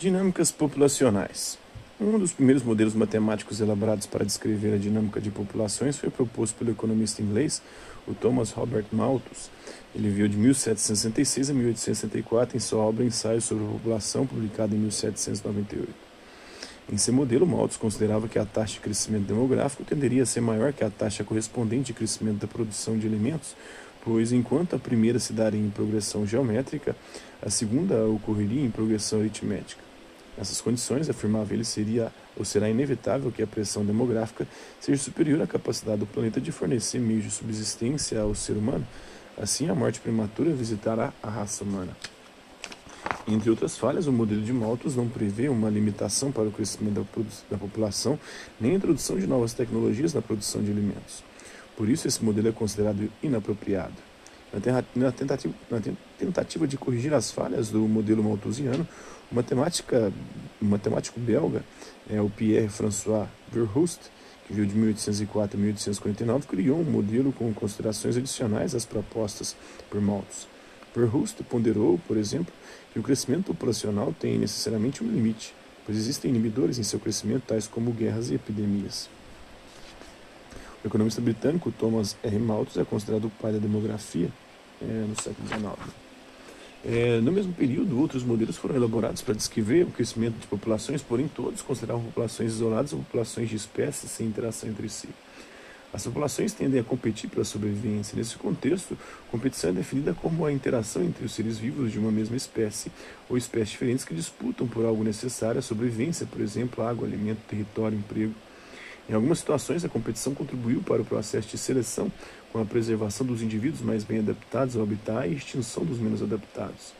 Dinâmicas populacionais. Um dos primeiros modelos matemáticos elaborados para descrever a dinâmica de populações foi proposto pelo economista inglês, o Thomas Robert Malthus. Ele viveu de 1766 a 1864 em sua obra Ensaio sobre a População, publicada em 1798. Em seu modelo, Malthus considerava que a taxa de crescimento demográfico tenderia a ser maior que a taxa correspondente de crescimento da produção de alimentos, pois enquanto a primeira se daria em progressão geométrica, a segunda ocorreria em progressão aritmética. Nessas condições, afirmava ele, seria ou será inevitável que a pressão demográfica seja superior à capacidade do planeta de fornecer meios de subsistência ao ser humano. Assim, a morte prematura visitará a raça humana. Entre outras falhas, o modelo de Malthus não prevê uma limitação para o crescimento da, da população, nem a introdução de novas tecnologias na produção de alimentos. Por isso, esse modelo é considerado inapropriado. Na tentativa, na tentativa de corrigir as falhas do modelo malthusiano, o o matemático belga, é, o Pierre-François Verhulst, que viu de 1804 a 1849, criou um modelo com considerações adicionais às propostas por Malthus. Verhulst ponderou, por exemplo, que o crescimento populacional tem necessariamente um limite, pois existem inibidores em seu crescimento, tais como guerras e epidemias. O economista britânico Thomas R. Malthus é considerado o pai da demografia é, no século XIX. É, no mesmo período, outros modelos foram elaborados para descrever o crescimento de populações, porém todos consideravam populações isoladas ou populações de espécies sem interação entre si. As populações tendem a competir pela sobrevivência. Nesse contexto, competição é definida como a interação entre os seres vivos de uma mesma espécie ou espécies diferentes que disputam por algo necessário à sobrevivência, por exemplo, água, alimento, território, emprego. Em algumas situações, a competição contribuiu para o processo de seleção, com a preservação dos indivíduos mais bem adaptados ao habitat e extinção dos menos adaptados.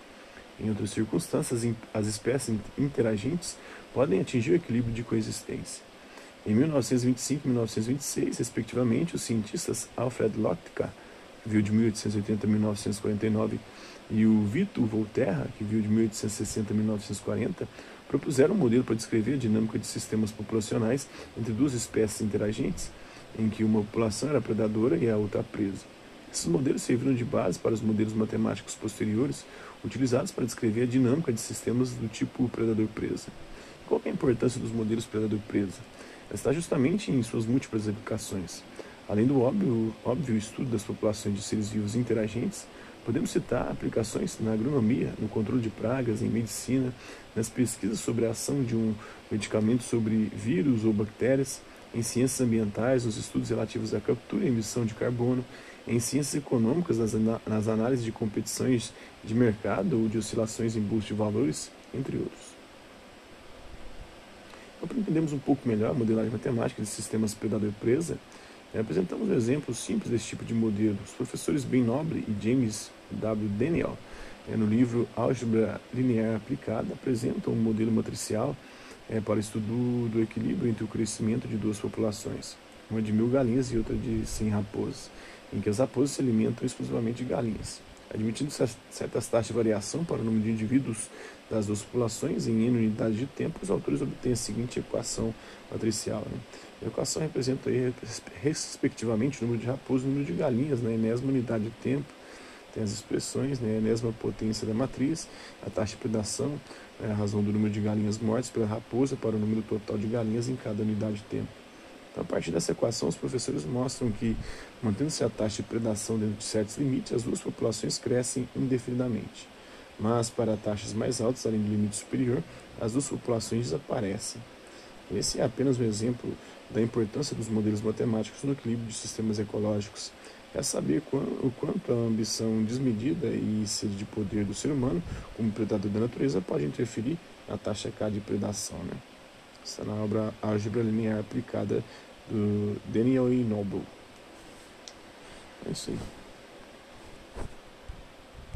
Em outras circunstâncias, as espécies interagentes podem atingir o equilíbrio de coexistência. Em 1925 e 1926, respectivamente, os cientistas Alfred Lotka, que viu de 1880 a 1949, e o Vito Volterra, que viu de 1860 a 1940, propuseram um modelo para descrever a dinâmica de sistemas populacionais entre duas espécies interagentes, em que uma população era predadora e a outra presa. Esses modelos serviram de base para os modelos matemáticos posteriores, utilizados para descrever a dinâmica de sistemas do tipo predador-presa. Qual é a importância dos modelos predador-presa? Está justamente em suas múltiplas aplicações. Além do óbvio, óbvio estudo das populações de seres vivos interagentes, Podemos citar aplicações na agronomia, no controle de pragas, em medicina, nas pesquisas sobre a ação de um medicamento sobre vírus ou bactérias, em ciências ambientais, nos estudos relativos à captura e emissão de carbono, em ciências econômicas, nas, nas análises de competições de mercado ou de oscilações em bolsa de valores, entre outros. Então, para entendermos um pouco melhor a modelagem matemática de sistemas predador-presa, apresentamos um exemplo simples desse tipo de modelo. Os professores Ben Noble e James W. Daniel, é, no livro Álgebra Linear Aplicada, apresentam um modelo matricial é, para o estudo do equilíbrio entre o crescimento de duas populações, uma de mil galinhas e outra de cem raposas, em que as raposas se alimentam exclusivamente de galinhas. Admitindo certas taxas de variação para o número de indivíduos das duas populações em N unidades de tempo, os autores obtêm a seguinte equação matricial. Né? A equação representa aí, respectivamente o número de raposas e o número de galinhas na né? enésima unidade de tempo. Tem as expressões, né? a enésima potência da matriz, a taxa de predação, né? a razão do número de galinhas mortas pela raposa para o número total de galinhas em cada unidade de tempo. Então, a partir dessa equação, os professores mostram que, mantendo-se a taxa de predação dentro de certos limites, as duas populações crescem indefinidamente mas para taxas mais altas, além do limite superior, as duas populações desaparecem. Esse é apenas um exemplo da importância dos modelos matemáticos no equilíbrio de sistemas ecológicos. É saber o quanto a ambição desmedida e sede de poder do ser humano, como predador da natureza, pode interferir na taxa K de predação. Né? Está na obra Álgebra Linear Aplicada do Daniel E. Noble. É isso aí.